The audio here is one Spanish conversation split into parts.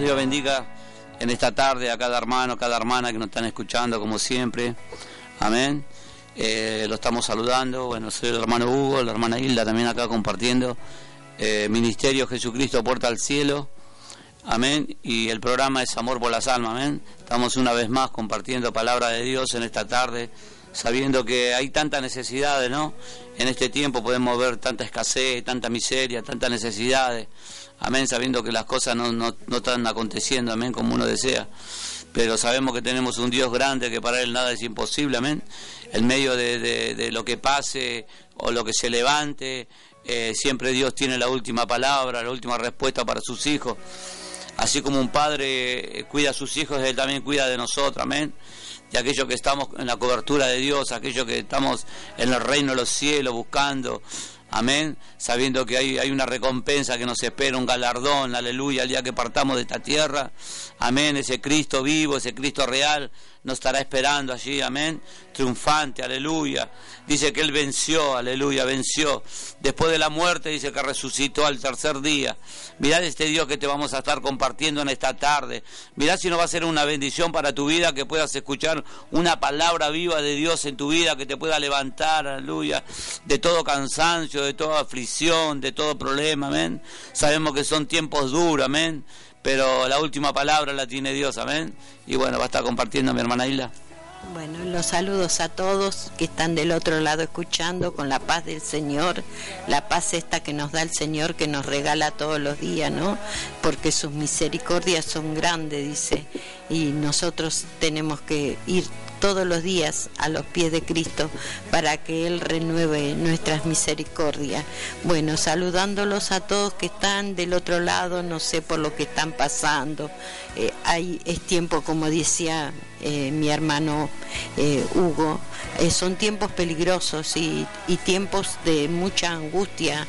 Dios, bendiga en esta tarde a cada hermano, cada hermana que nos están escuchando como siempre. Amén. Eh, lo estamos saludando. Bueno, soy el hermano Hugo, la hermana Hilda también acá compartiendo. Eh, Ministerio Jesucristo Puerta al Cielo. Amén. Y el programa es Amor por las Almas. Amén. Estamos una vez más compartiendo palabra de Dios en esta tarde, sabiendo que hay tantas necesidades, ¿no? En este tiempo podemos ver tanta escasez, tanta miseria, tantas necesidades. Amén. Sabiendo que las cosas no, no, no están aconteciendo, amén, como uno desea. Pero sabemos que tenemos un Dios grande que para Él nada es imposible, amén. En medio de, de, de lo que pase o lo que se levante, eh, siempre Dios tiene la última palabra, la última respuesta para sus hijos. Así como un padre eh, cuida a sus hijos, Él también cuida de nosotros, amén. Y aquellos que estamos en la cobertura de Dios, aquellos que estamos en el reino de los cielos buscando, amén, sabiendo que hay, hay una recompensa que nos espera, un galardón, aleluya, al día que partamos de esta tierra, amén, ese Cristo vivo, ese Cristo real, nos estará esperando allí, amén, triunfante, aleluya. Dice que Él venció, aleluya, venció. Después de la muerte dice que resucitó al tercer día. Mirad este Dios que te vamos a estar compartiendo en esta tarde. Mirad si no va a ser una bendición para tu vida, que puedas escuchar una palabra viva de Dios en tu vida, que te pueda levantar, aleluya, de todo cansancio, de toda aflicción, de todo problema, amén. Sabemos que son tiempos duros, amén pero la última palabra la tiene Dios, amén. Y bueno, va a estar compartiendo mi hermana Isla. Bueno, los saludos a todos que están del otro lado escuchando con la paz del Señor, la paz esta que nos da el Señor, que nos regala todos los días, ¿no? Porque sus misericordias son grandes, dice, y nosotros tenemos que ir todos los días a los pies de Cristo para que Él renueve nuestras misericordias. Bueno, saludándolos a todos que están del otro lado, no sé por lo que están pasando. Eh, hay, es tiempo, como decía eh, mi hermano eh, Hugo, eh, son tiempos peligrosos y, tiempos de mucha angustia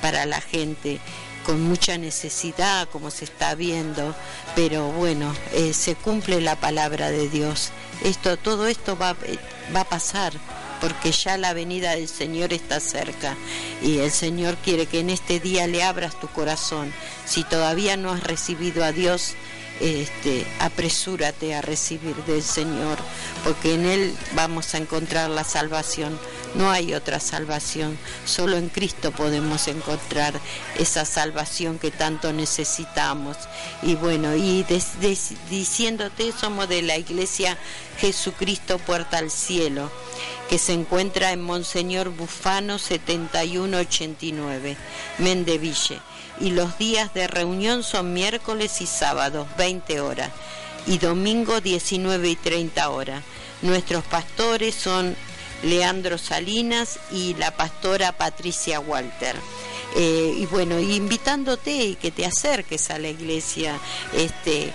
para la gente con mucha necesidad, como se está viendo, pero bueno, eh, se cumple la palabra de Dios. Esto, todo esto va, va a pasar porque ya la venida del Señor está cerca y el Señor quiere que en este día le abras tu corazón. Si todavía no has recibido a Dios, este, apresúrate a recibir del Señor, porque en Él vamos a encontrar la salvación. No hay otra salvación, solo en Cristo podemos encontrar esa salvación que tanto necesitamos. Y bueno, y diciéndote, somos de la iglesia Jesucristo Puerta al Cielo, que se encuentra en Monseñor Bufano 7189, Mendeville y los días de reunión son miércoles y sábados, 20 horas, y domingo 19 y 30 horas. Nuestros pastores son Leandro Salinas y la pastora Patricia Walter. Eh, y bueno, invitándote y que te acerques a la iglesia, este,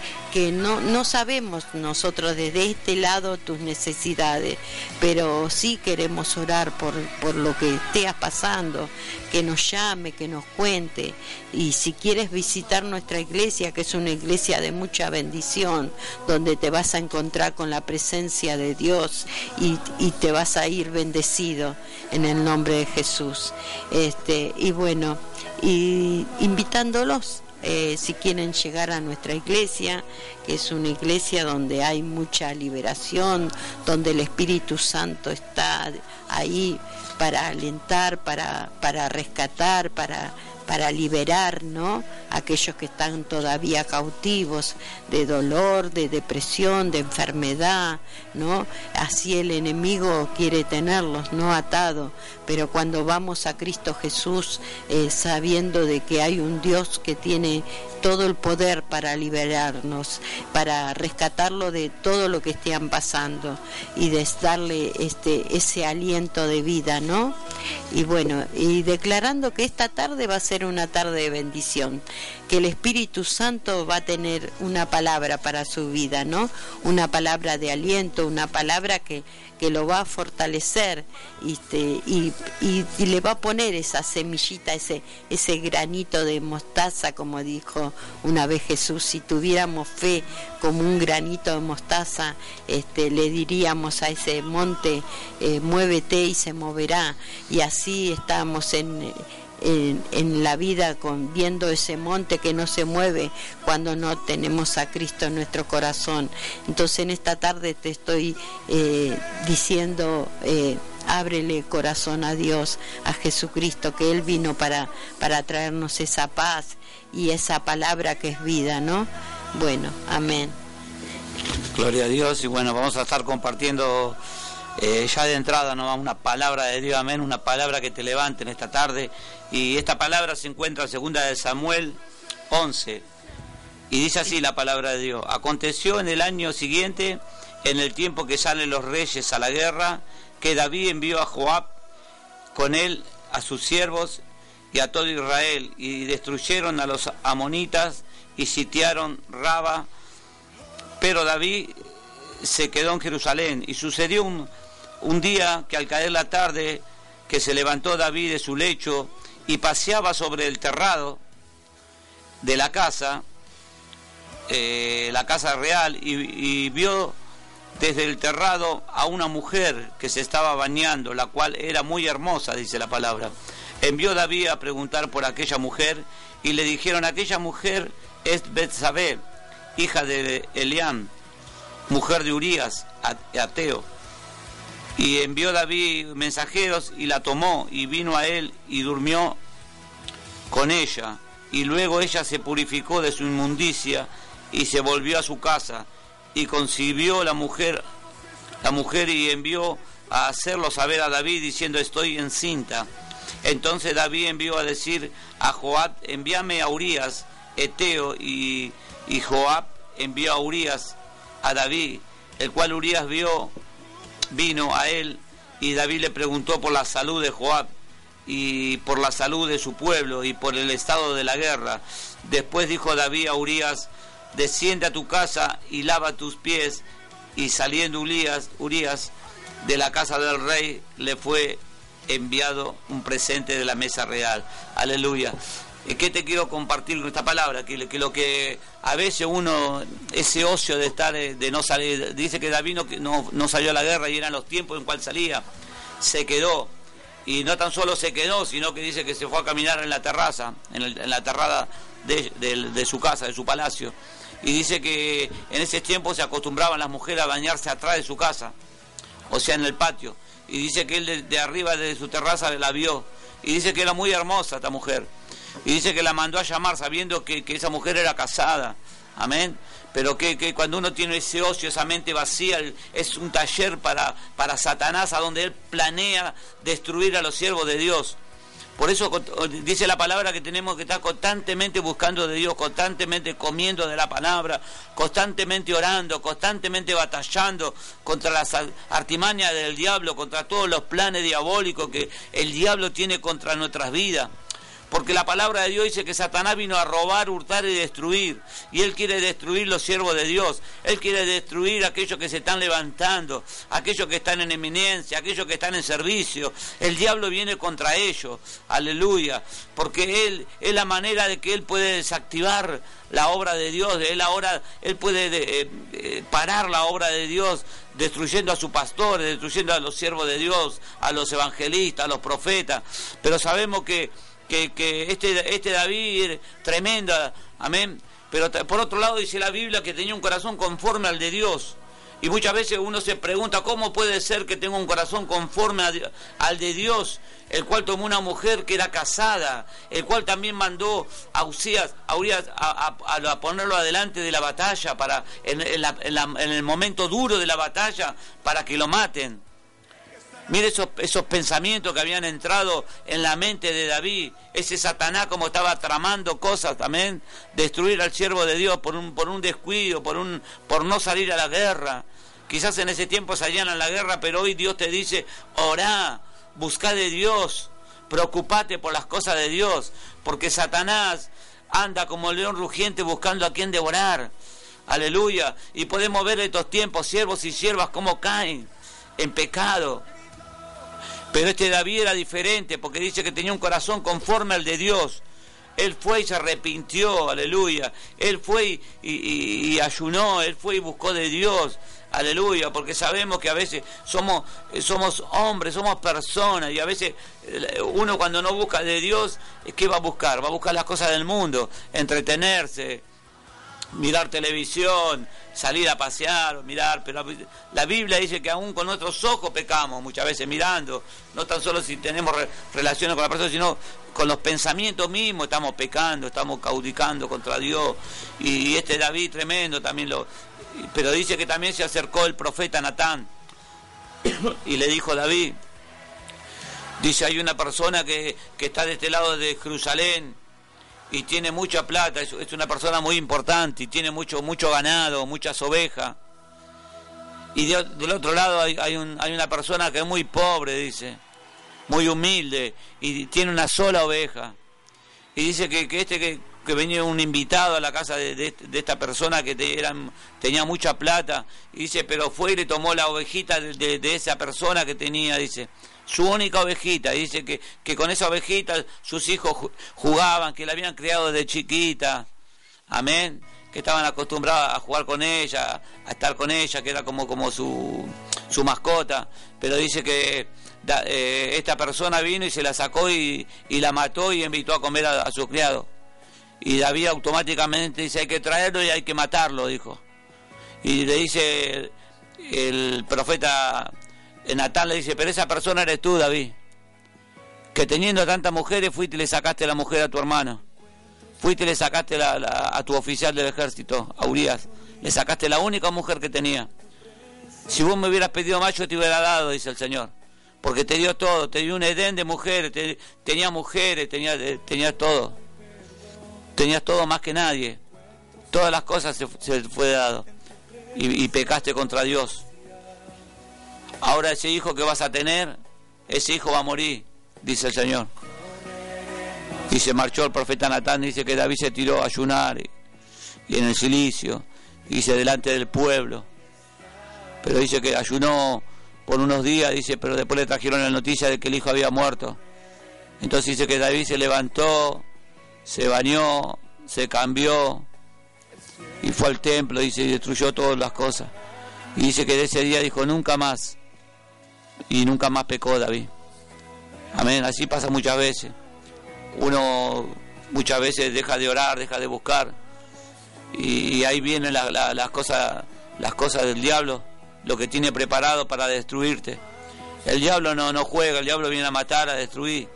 no, no sabemos nosotros desde este lado tus necesidades, pero sí queremos orar por, por lo que estés pasando, que nos llame, que nos cuente, y si quieres visitar nuestra iglesia, que es una iglesia de mucha bendición, donde te vas a encontrar con la presencia de Dios y, y te vas a ir bendecido en el nombre de Jesús. Este, y bueno, y invitándolos eh, si quieren llegar a nuestra iglesia, que es una iglesia donde hay mucha liberación, donde el Espíritu Santo está ahí para alentar, para, para rescatar, para, para liberar ¿no? aquellos que están todavía cautivos de dolor, de depresión, de enfermedad, ¿no? Así el enemigo quiere tenerlos, no atados, pero cuando vamos a Cristo Jesús eh, sabiendo de que hay un Dios que tiene todo el poder para liberarnos, para rescatarlo de todo lo que estén pasando y de darle este ese aliento de vida, ¿no? y bueno, y declarando que esta tarde va a ser una tarde de bendición, que el Espíritu Santo va a tener una palabra para su vida, ¿no? Una palabra de aliento, una palabra que que lo va a fortalecer este, y, y, le va a poner esa semillita, ese, ese granito de mostaza, como dijo una vez Jesús, si tuviéramos fe como un granito de mostaza, este, le diríamos a ese monte, eh, muévete y se moverá. Y así estamos en en, la vida con viendo ese monte que no se mueve cuando no tenemos a Cristo en nuestro corazón. Entonces en esta tarde te estoy eh, diciendo eh, ábrele corazón a Dios, a Jesucristo, que Él vino para, para traernos esa paz y esa palabra que es vida, ¿no? Bueno, amén. Gloria a Dios y bueno, vamos a estar compartiendo eh, ya de entrada ¿no? una palabra de Dios, amén, una palabra que te levante en esta tarde. Y esta palabra se encuentra en segunda de Samuel 11. Y dice así la palabra de Dios. Aconteció en el año siguiente, en el tiempo que salen los reyes a la guerra, que David envió a Joab con él a sus siervos y a todo Israel, y destruyeron a los amonitas y sitiaron Raba. Pero David se quedó en Jerusalén y sucedió un, un día que al caer la tarde, que se levantó David de su lecho y paseaba sobre el terrado de la casa, eh, la casa real, y, vio desde el terrado a una mujer que se estaba bañando, la cual era muy hermosa, dice la palabra. Envió David a preguntar por aquella mujer y le dijeron, aquella mujer es Betsabé, hija de Eliam, mujer de Urías, ateo. Y envió David mensajeros y la tomó y vino a él y durmió con ella. Y luego ella se purificó de su inmundicia y se volvió a su casa y concibió la mujer, la mujer y envió a hacerlo saber a David diciendo estoy encinta. Entonces David envió a decir a Joab, envíame a Urias, Eteo, y, y Joab envió a Urias a David, el cual Urias vio vino a él y David le preguntó por la salud de Joab y por la salud de su pueblo y por el estado de la guerra. Después dijo David a Urias, desciende a tu casa y lava tus pies. Y saliendo Urias, Urias de la casa del rey le fue enviado un presente de la mesa real. Aleluya. ¿Qué te quiero compartir con esta palabra? Que, lo que a veces uno, ese ocio de estar, eh, de no salir, dice que David no, no, salió a la guerra y eran los tiempos en cual salía, se quedó. Y no tan solo se quedó, sino que dice que se fue a caminar en la terraza, en, la terrada de, de, su casa, de su palacio. Y dice que en ese tiempo se acostumbraban las mujeres a bañarse atrás de su casa, o sea, en el patio. Y dice que él de, de arriba de su terraza la vio. Y dice que era muy hermosa esta mujer y dice que la mandó a llamar sabiendo que, esa mujer era casada. Amén. Pero que, cuando uno tiene ese ocio, esa mente vacía, es un taller para, para Satanás, a donde él planea destruir a los siervos de Dios. Por eso dice la palabra que tenemos que estar constantemente buscando de Dios, constantemente comiendo de la palabra, constantemente orando, constantemente batallando contra las artimañas del diablo, contra todos los planes diabólicos que el diablo tiene contra nuestras vidas. Porque la palabra de Dios dice que Satanás vino a robar, hurtar y destruir. Y él quiere destruir los siervos de Dios. Él quiere destruir aquellos que se están levantando, aquellos que están en eminencia, aquellos que están en servicio. El diablo viene contra ellos. Aleluya. Porque él es la manera de que él puede desactivar la obra de Dios. Él ahora, él puede eh, eh, parar la obra de Dios destruyendo a sus pastores, destruyendo a los siervos de Dios, a los evangelistas, a los profetas. Pero sabemos que que, este, este David tremenda, amén. Pero por otro lado dice la Biblia que tenía un corazón conforme al de Dios. Y muchas veces uno se pregunta cómo puede ser que tenga un corazón conforme al de Dios, el cual tomó una mujer que era casada, el cual también mandó a Usías, a, ponerlo adelante de la batalla, para en, en el momento duro de la batalla, para que lo maten. Mire esos, esos pensamientos que habían entrado en la mente de David, ese Satanás como estaba tramando cosas también, destruir al siervo de Dios por un, por un descuido, por, un, por no salir a la guerra. Quizás en ese tiempo salían a la guerra, pero hoy Dios te dice, orá, busca de Dios, preocupate por las cosas de Dios, porque Satanás anda como león rugiente buscando a quien devorar. Aleluya. Y podemos ver estos tiempos, siervos y siervas, cómo caen en pecado. Pero este David era diferente porque dice que tenía un corazón conforme al de Dios. Él fue y se arrepintió, aleluya. Él fue y, ayunó, él fue y buscó de Dios, aleluya, porque sabemos que a veces somos, somos hombres, somos personas y a veces eh, uno cuando no busca de Dios, ¿qué va a buscar? Va a buscar las cosas del mundo, entretenerse, mirar televisión, salir a pasear, mirar, pero la Biblia dice que aún con nuestros ojos pecamos muchas veces mirando, no tan solo si tenemos relaciones con la persona, sino con los pensamientos mismos estamos pecando, estamos caudicando contra Dios. Y, este David tremendo también lo... Pero dice que también se acercó el profeta Natán y le dijo a David, dice hay una persona que, que está de este lado de Jerusalén, y tiene mucha plata, es, una persona muy importante y tiene mucho, mucho ganado, muchas ovejas. Y del otro lado hay, hay, un, hay una persona que es muy pobre, dice, muy humilde y tiene una sola oveja. Y dice que, que este que, que, venía un invitado a la casa de, de, esta persona que tenía mucha plata, y dice, pero fue y le tomó la ovejita de, de esa persona que tenía, dice su única ovejita. dice que, que con esa ovejita sus hijos jugaban, que la habían criado desde chiquita. Amén. Que estaban acostumbrados a jugar con ella, a estar con ella, que era como, como su, su mascota. Pero dice que eh, esta persona vino y se la sacó y, y la mató y invitó a comer a, su criado. Y David automáticamente dice, hay que traerlo y hay que matarlo, dijo. Y le dice el profeta Natal le dice, pero esa persona eres tú, David. Que teniendo tantas mujeres, fuiste y le sacaste la mujer a tu hermano. Fuiste y le sacaste la, a tu oficial del ejército, a Urias. Le sacaste la única mujer que tenía. Si vos me hubieras pedido más, yo te hubiera dado, dice el Señor. Porque te dio todo, te dio un edén de mujeres, tenía mujeres, tenía, eh, tenías todo. Tenías todo más que nadie. Todas las cosas se, se fue dado. y pecaste contra Dios. Ahora ese hijo que vas a tener, ese hijo va a morir, dice el Señor. Y se marchó el profeta Natán, dice que David se tiró a ayunar y, en el silicio, dice delante del pueblo. Pero dice que ayunó por unos días, dice, pero después le trajeron la noticia de que el hijo había muerto. Entonces dice que David se levantó, se bañó, se cambió y fue al templo, dice, y destruyó todas las cosas. Y dice que de ese día dijo, nunca más y nunca más pecó David. Amén, así pasa muchas veces. Uno muchas veces deja de orar, deja de buscar y, ahí vienen las cosas las cosas del diablo, lo que tiene preparado para destruirte. El diablo no, no juega, el diablo viene a matar, a destruir.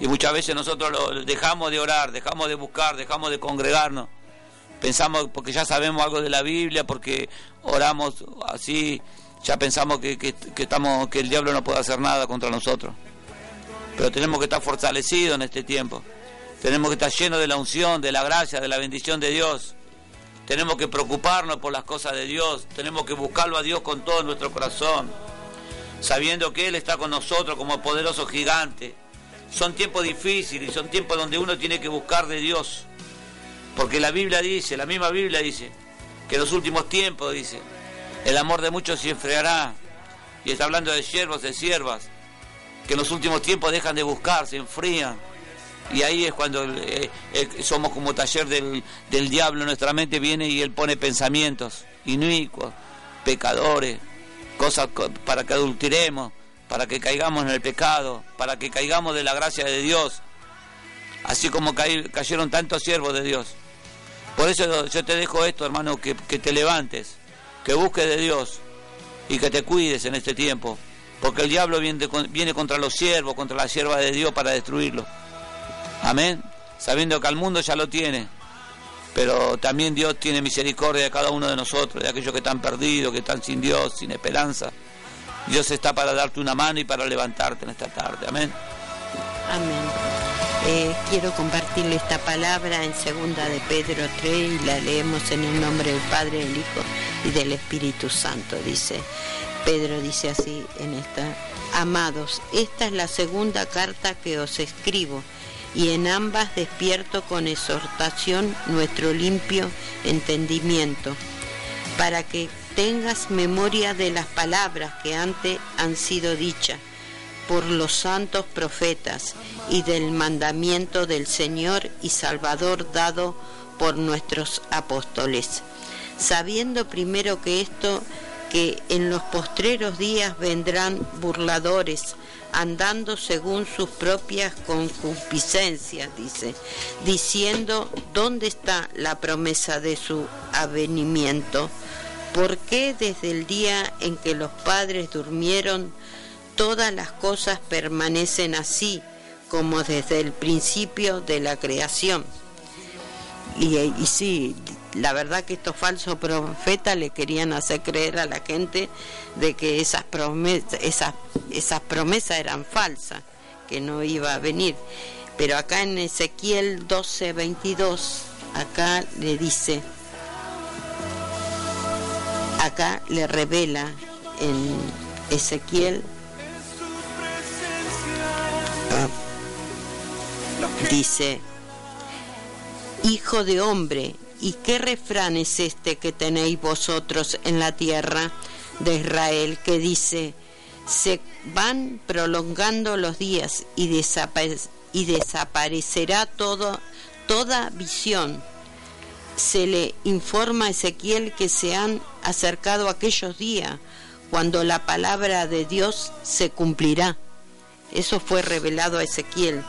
Y muchas veces nosotros lo, dejamos de orar, dejamos de buscar, dejamos de congregarnos. Pensamos porque ya sabemos algo de la Biblia, porque oramos así ya pensamos que, que, estamos, que el diablo no puede hacer nada contra nosotros. Pero tenemos que estar fortalecidos en este tiempo. Tenemos que estar llenos de la unción, de la gracia, de la bendición de Dios. Tenemos que preocuparnos por las cosas de Dios. Tenemos que buscarlo a Dios con todo nuestro corazón. Sabiendo que Él está con nosotros como poderoso gigante. Son tiempos difíciles son tiempos donde uno tiene que buscar de Dios. Porque la Biblia dice, la misma Biblia dice, que en los últimos tiempos dice, el amor de muchos se enfriará. Y está hablando de siervos, de siervas, que en los últimos tiempos dejan de buscar, se enfrían. Y ahí es cuando eh, eh, somos como taller del, del diablo, nuestra mente viene y él pone pensamientos inicuos, pecadores, cosas para que adulteremos, para que caigamos en el pecado, para que caigamos de la gracia de Dios, así como cayeron tantos siervos de Dios. Por eso yo te dejo esto, hermano, que, que te levantes que busques de Dios y que te cuides en este tiempo, porque el diablo viene, viene contra los siervos, contra la sierva de Dios para destruirlo. Amén. Sabiendo que al mundo ya lo tiene, pero también Dios tiene misericordia de cada uno de nosotros, de aquellos que están perdidos, que están sin Dios, sin esperanza. Dios está para darte una mano y para levantarte en esta tarde. Amén. Amén. Eh, quiero compartirle esta palabra en segunda de Pedro 3 y la leemos en el nombre del Padre, del Hijo y del Espíritu Santo, dice. Pedro dice así en esta, amados, esta es la segunda carta que os escribo y en ambas despierto con exhortación nuestro limpio entendimiento, para que tengas memoria de las palabras que antes han sido dichas por los santos profetas y del mandamiento del Señor y Salvador dado por nuestros apóstoles, sabiendo primero que esto, que en los postreros días vendrán burladores, andando según sus propias concupiscencias, dice, diciendo, ¿dónde está la promesa de su avenimiento? ¿Por qué desde el día en que los padres durmieron, todas las cosas permanecen así como desde el principio de la creación? Y, sí, la verdad que estos falsos profetas le querían hacer creer a la gente de que esas promesas, esas, esas promesas eran falsas, que no iba a venir. Pero acá en Ezequiel 12, 22, acá le dice, acá le revela en Ezequiel, dice, Hijo de hombre, ¿Y qué refrán es este que tenéis vosotros en la tierra de Israel que dice, se van prolongando los días y, desaparecerá todo, toda visión? Se le informa a Ezequiel que se han acercado aquellos días cuando la palabra de Dios se cumplirá. Eso fue revelado a Ezequiel.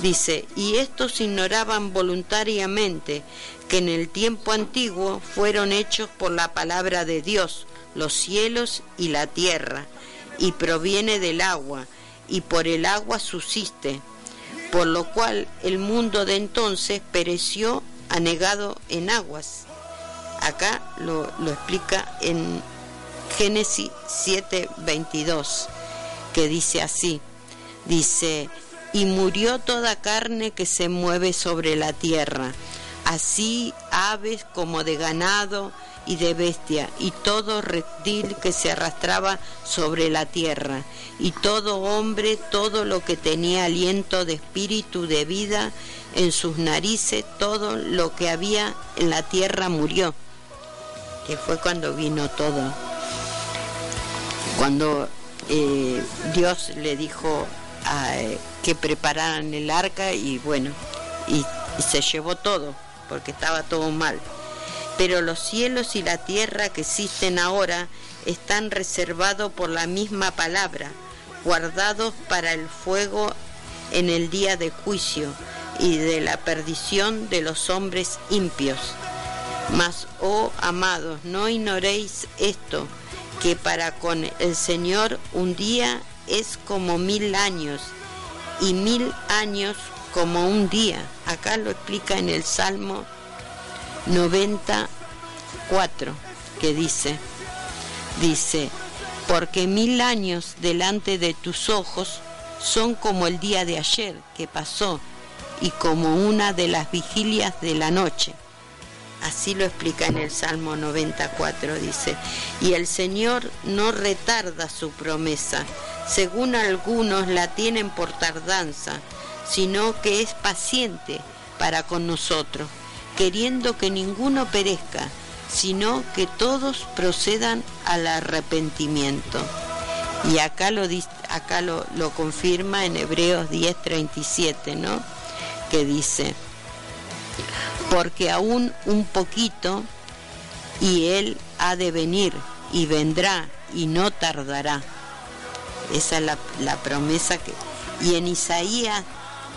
Dice, y estos ignoraban voluntariamente que en el tiempo antiguo fueron hechos por la palabra de Dios, los cielos y la tierra, y proviene del agua, y por el agua subsiste, por lo cual el mundo de entonces pereció anegado en aguas. Acá lo, lo explica en Génesis 7:22, que dice así, dice, y murió toda carne que se mueve sobre la tierra así aves como de ganado y de bestia, y todo reptil que se arrastraba sobre la tierra, y todo hombre, todo lo que tenía aliento de espíritu de vida en sus narices, todo lo que había en la tierra murió, que fue cuando vino todo. Cuando eh, Dios le dijo que prepararan el arca y bueno, y se llevó todo porque estaba todo mal. Pero los cielos y la tierra que existen ahora están reservados por la misma palabra, guardados para el fuego en el día de juicio y de la perdición de los hombres impios. Mas, oh amados, no ignoréis esto, que para con el Señor un día es como mil años, y mil años como un día. Acá lo explica en el Salmo 94, que dice, dice, porque mil años delante de tus ojos son como el día de ayer que pasó y como una de las vigilias de la noche. Así lo explica en el Salmo 94, dice, y el Señor no retarda su promesa, según algunos la tienen por tardanza, sino que es paciente para con nosotros, queriendo que ninguno perezca, sino que todos procedan al arrepentimiento. Y acá lo, acá lo, lo confirma en Hebreos 10:37, ¿no? Que dice, porque aún un poquito y Él ha de venir y vendrá y no tardará. Esa es la, la promesa que... Y en Isaías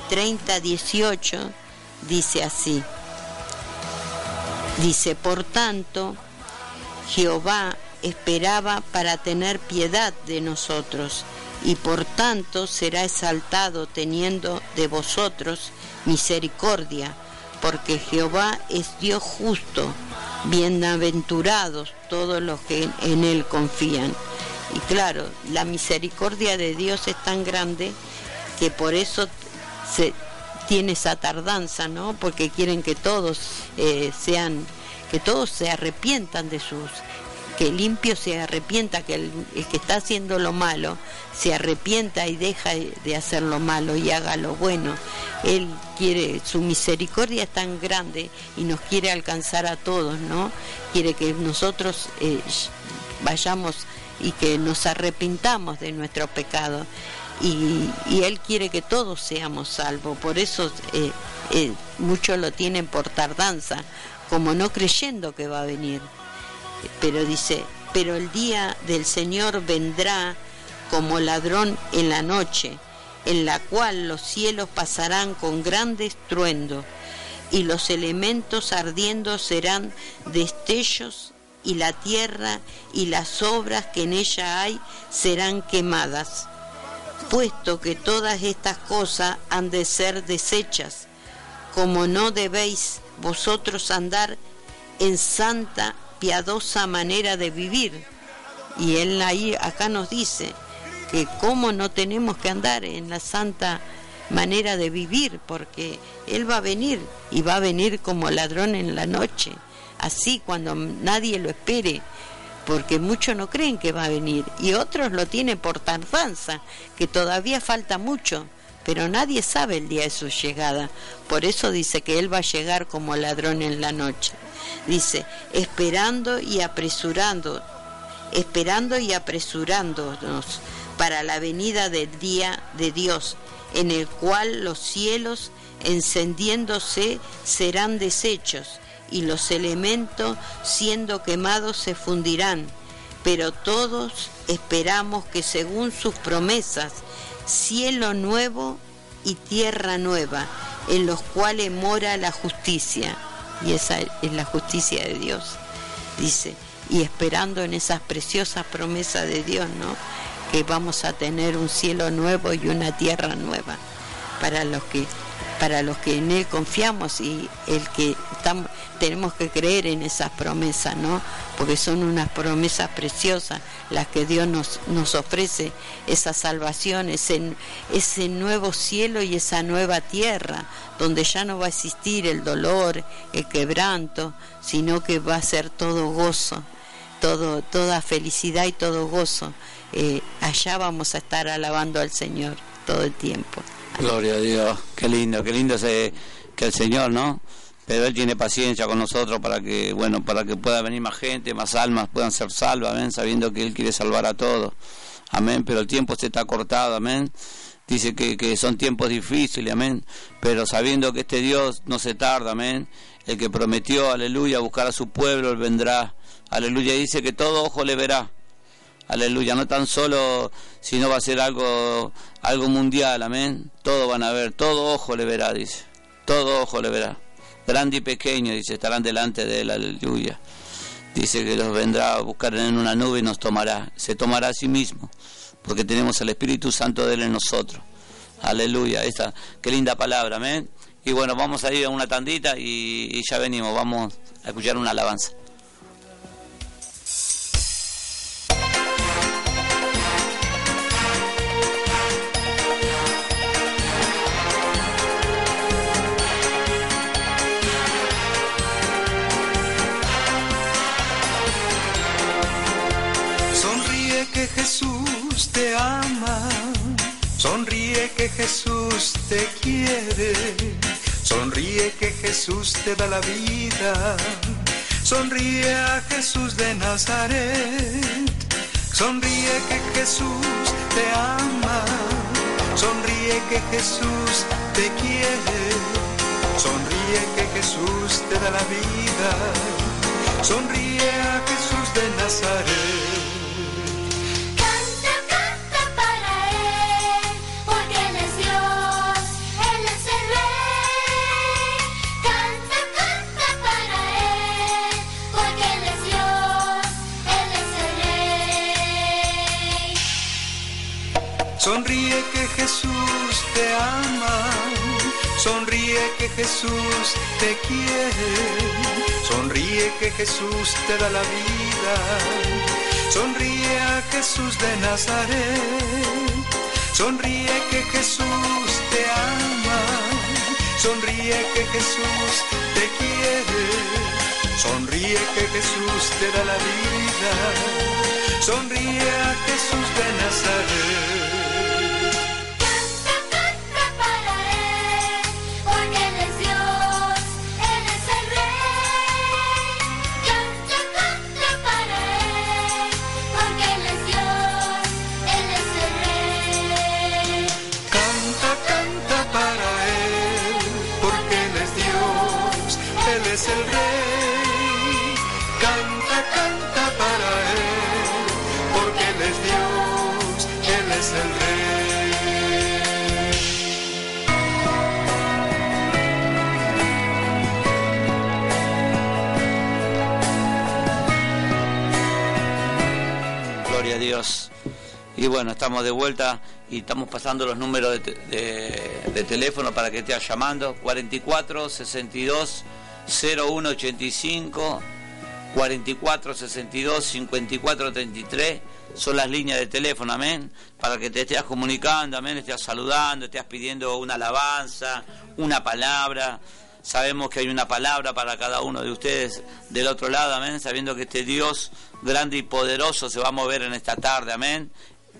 30, 18 dice así. Dice, por tanto, Jehová esperaba para tener piedad de nosotros, y por tanto será exaltado teniendo de vosotros misericordia, porque Jehová es Dios justo, bienaventurados todos los que en Él confían. Y claro, la misericordia de Dios es tan grande que por eso se tiene esa tardanza, ¿no? Porque quieren que todos eh, sean, que todos se arrepientan de sus que el limpio se arrepienta, que el, que está haciendo lo malo se arrepienta y deja de hacer lo malo y haga lo bueno. Él quiere, su misericordia es tan grande y nos quiere alcanzar a todos, ¿no? Quiere que nosotros eh, vayamos y que nos arrepintamos de nuestro pecado. Y, Él quiere que todos seamos salvos. Por eso eh, eh, muchos lo tienen por tardanza, como no creyendo que va a venir pero dice, pero el día del Señor vendrá como ladrón en la noche, en la cual los cielos pasarán con gran estruendo, y los elementos ardiendo serán destellos, y la tierra y las obras que en ella hay serán quemadas, puesto que todas estas cosas han de ser deshechas, como no debéis vosotros andar en santa piadosa manera de vivir. Y él ahí acá nos dice que cómo no tenemos que andar en la santa manera de vivir, porque él va a venir y va a venir como ladrón en la noche, así cuando nadie lo espere, porque muchos no creen que va a venir y otros lo tienen por tardanza, que todavía falta mucho, pero nadie sabe el día de su llegada. Por eso dice que él va a llegar como ladrón en la noche. Dice, esperando y apresurando, esperando y apresurándonos para la venida del día de Dios, en el cual los cielos encendiéndose serán deshechos y los elementos siendo quemados se fundirán. Pero todos esperamos que según sus promesas, cielo nuevo y tierra nueva, en los cuales mora la justicia y esa es la justicia de Dios. Dice, y esperando en esas preciosas promesas de Dios, ¿no? Que vamos a tener un cielo nuevo y una tierra nueva para los que para los que en él confiamos y el que estamos, tenemos que creer en esas promesas, ¿no? Porque son unas promesas preciosas las que Dios nos, ofrece, esa salvación, ese, ese nuevo cielo y esa nueva tierra, donde ya no va a existir el dolor, el quebranto, sino que va a ser todo gozo, todo, toda felicidad y todo gozo. Eh, allá vamos a estar alabando al Señor todo el tiempo. Gloria a Dios, qué lindo, qué lindo que el Señor, ¿no? Pero Él tiene paciencia con nosotros para que, bueno, para que pueda venir más gente, más almas puedan ser salvas, amén, sabiendo que Él quiere salvar a todos, amén, pero el tiempo se está cortado, amén. Dice que, que son tiempos difíciles, amén, pero sabiendo que este Dios no se tarda, amén. El que prometió, aleluya, buscar a su pueblo, Él vendrá, aleluya, dice que todo ojo le verá, aleluya, no tan solo, sino va a ser algo, algo mundial, amén. Todo van a ver, todo ojo le verá, dice, todo ojo le verá. Grande y pequeño, dice, estarán delante de él, aleluya. Dice que los vendrá a buscar en una nube y nos tomará, se tomará a sí mismo, porque tenemos el Espíritu Santo de él en nosotros. Aleluya, esta, qué linda palabra, amén. Y bueno, vamos a ir a una tandita y ya venimos, vamos a escuchar una alabanza. Jesús te ama, sonríe que Jesús te quiere, sonríe que Jesús te da la vida, sonríe a Jesús de Nazaret, sonríe que Jesús te ama, sonríe que Jesús te quiere, sonríe que Jesús te da la vida, sonríe a Jesús de Nazaret. Sonríe que Jesús te ama, sonríe que Jesús te quiere, sonríe que Jesús te da la vida, sonríe a Jesús de Nazaret, sonríe que Jesús te ama, sonríe que Jesús te quiere, Sonríe que Jesús te da la vida. Sonríe a Jesús de Nazaret. Y bueno, estamos de vuelta y estamos pasando los números de, teléfono para que estés llamando. 44 62 01 85 44 62 54 33 son las líneas de teléfono, amén, para que te estés comunicando, amén, estés saludando, estés pidiendo una alabanza, una palabra. Sabemos que hay una palabra para cada uno de ustedes del otro lado, amén, sabiendo que este Dios grande y poderoso se va a mover en esta tarde, amén,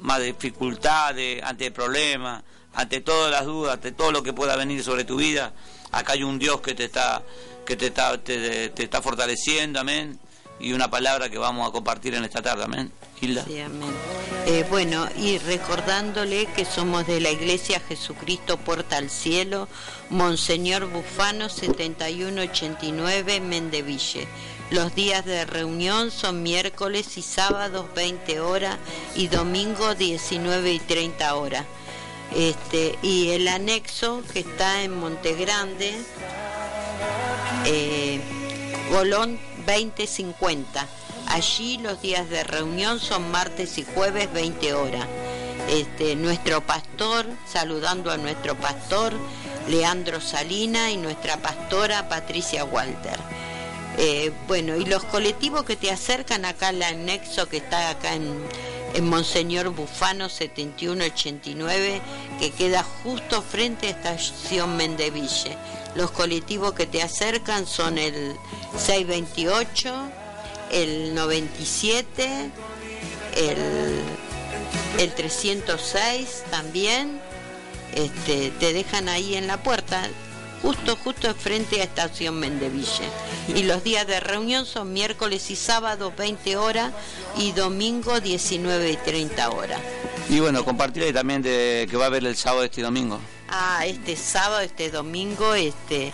más dificultades, ante problemas, ante todas las dudas, ante todo lo que pueda venir sobre tu vida, acá hay un Dios que te está, que te está, te, está fortaleciendo, amén, y una palabra que vamos a compartir en esta tarde, amén. Hilda. Sí, amén. Eh, bueno, y recordándole que somos de la Iglesia Jesucristo Porta al Cielo, Monseñor Bufano 7189 Mendeville. Los días de reunión son miércoles y sábados 20 horas y domingo 19 y 30 horas. Este, y el anexo que está en Montegrande, eh, Golón 2050. Allí los días de reunión son martes y jueves 20 horas. Este, nuestro pastor, saludando a nuestro pastor Leandro Salina y nuestra pastora Patricia Walter. Eh, bueno, y los colectivos que te acercan acá al anexo que está acá en, Monseñor Bufano 7189, que queda justo frente a estación Mendeville. Los colectivos que te acercan son el 628, el 97, el, el 306 también. Este, te dejan ahí en la puerta justo, justo enfrente a Estación Mendeville. Y los días de reunión son miércoles y sábado 20 horas y domingo 19 y 30 horas. Y bueno, compartir ahí también de que va a haber el sábado este domingo. Ah, este sábado, este domingo, este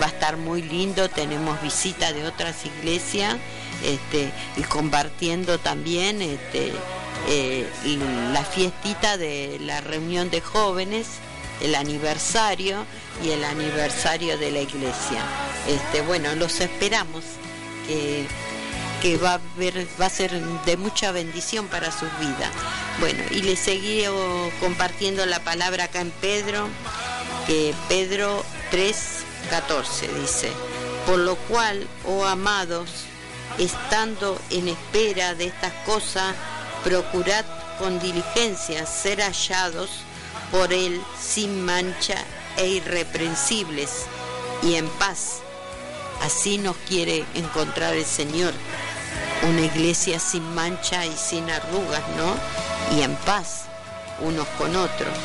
va a estar muy lindo, tenemos visita de otras iglesias, este, y compartiendo también este, eh, la fiestita de la reunión de jóvenes, el aniversario, y el aniversario de la iglesia. Este, bueno, los esperamos, que, va, a va a ser de mucha bendición para sus vidas. Bueno, y les seguí compartiendo la palabra acá en Pedro, que Pedro 3:14 dice, por lo cual, oh amados, estando en espera de estas cosas, procurad con diligencia ser hallados por Él sin mancha e irreprensibles y en paz. Así nos quiere encontrar el Señor. Una iglesia sin mancha y sin arrugas, ¿no? Y en paz, unos con otros.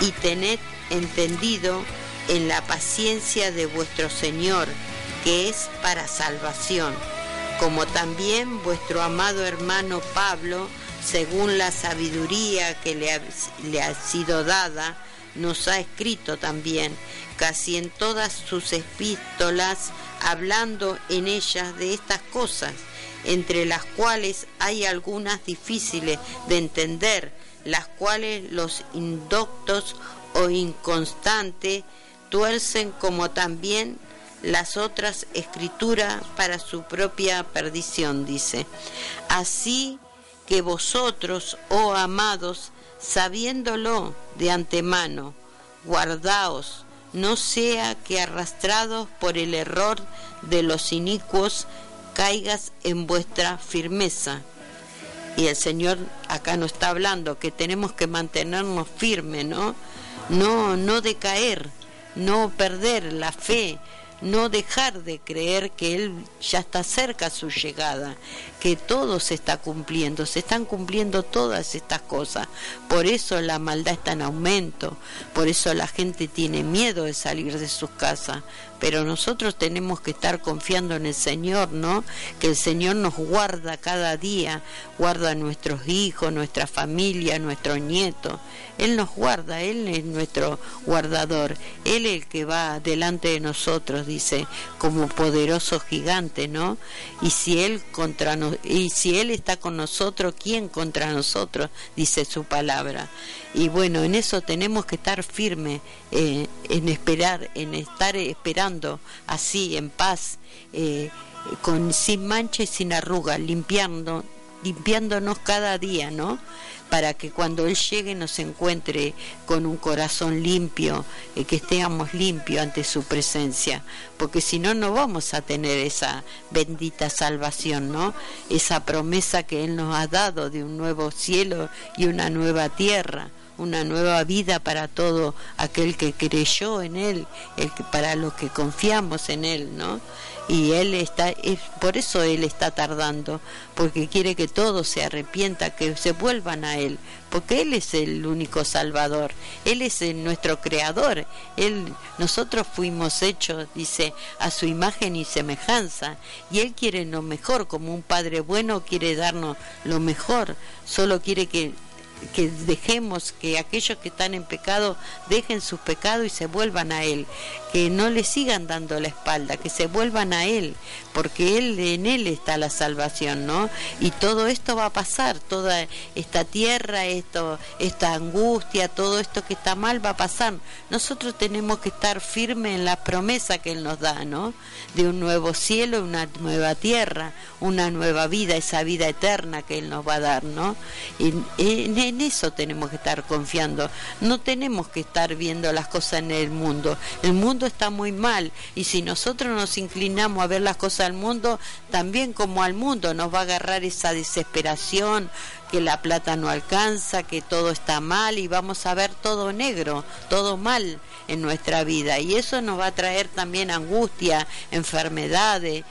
Y tened entendido en la paciencia de vuestro Señor, que es para salvación, como también vuestro amado hermano Pablo, según la sabiduría que le ha, le ha sido dada, nos ha escrito también, casi en todas sus epístolas, hablando en ellas de estas cosas, entre las cuales hay algunas difíciles de entender, las cuales los indoctos o inconstantes tuercen como también las otras escrituras para su propia perdición, dice. Así que vosotros, oh amados, sabiéndolo de antemano, guardaos, no sea que arrastrados por el error de los inicuos caigas en vuestra firmeza. Y el Señor acá nos está hablando que tenemos que mantenernos firmes, ¿no? No, no decaer, no perder la fe, no dejar de creer que Él ya está cerca su llegada, que todo se está cumpliendo, se están cumpliendo todas estas cosas. Por eso la maldad está en aumento, por eso la gente tiene miedo de salir de sus casas, pero nosotros tenemos que estar confiando en el Señor, ¿no? Que el Señor nos guarda cada día, guarda a nuestros hijos, nuestra familia, nuestros nietos. Él nos guarda, Él es nuestro guardador, Él es el que va delante de nosotros, dice, como poderoso gigante, ¿no? Y si Él contra y si Él está con nosotros, ¿quién contra nosotros? Dice su palabra. Y bueno, en eso tenemos que estar firmes, eh, en esperar, en estar esperando así, en paz, eh, con sin mancha y sin arruga, limpiando, limpiándonos cada día, ¿no? Para que cuando Él llegue nos encuentre con un corazón limpio, y que estemos limpios ante su presencia, porque si no, no vamos a tener esa bendita salvación, ¿no? Esa promesa que Él nos ha dado de un nuevo cielo y una nueva tierra una nueva vida para todo aquel que creyó en él, el que, para los que confiamos en él, ¿no? Y él está, es, por eso él está tardando, porque quiere que todos se arrepientan, que se vuelvan a él, porque él es el único salvador, él es nuestro creador, él, nosotros fuimos hechos, dice, a su imagen y semejanza, y él quiere lo mejor, como un padre bueno quiere darnos lo mejor, solo quiere que que dejemos que aquellos que están en pecado dejen sus pecados y se vuelvan a Él, que no le sigan dando la espalda, que se vuelvan a Él, porque Él en Él está la salvación, ¿no? Y todo esto va a pasar, toda esta tierra, esto, esta angustia, todo esto que está mal va a pasar. Nosotros tenemos que estar firmes en la promesa que Él nos da, ¿no? De un nuevo cielo, una nueva tierra, una nueva vida, esa vida eterna que Él nos va a dar, ¿no? En eso tenemos que estar confiando. No tenemos que estar viendo las cosas en el mundo. El mundo está muy mal y si nosotros nos inclinamos a ver las cosas del mundo, también como al mundo nos va a agarrar esa desesperación, que la plata no alcanza, que todo está mal y vamos a ver todo negro, todo mal en nuestra vida. Y eso nos va a traer también angustia, enfermedades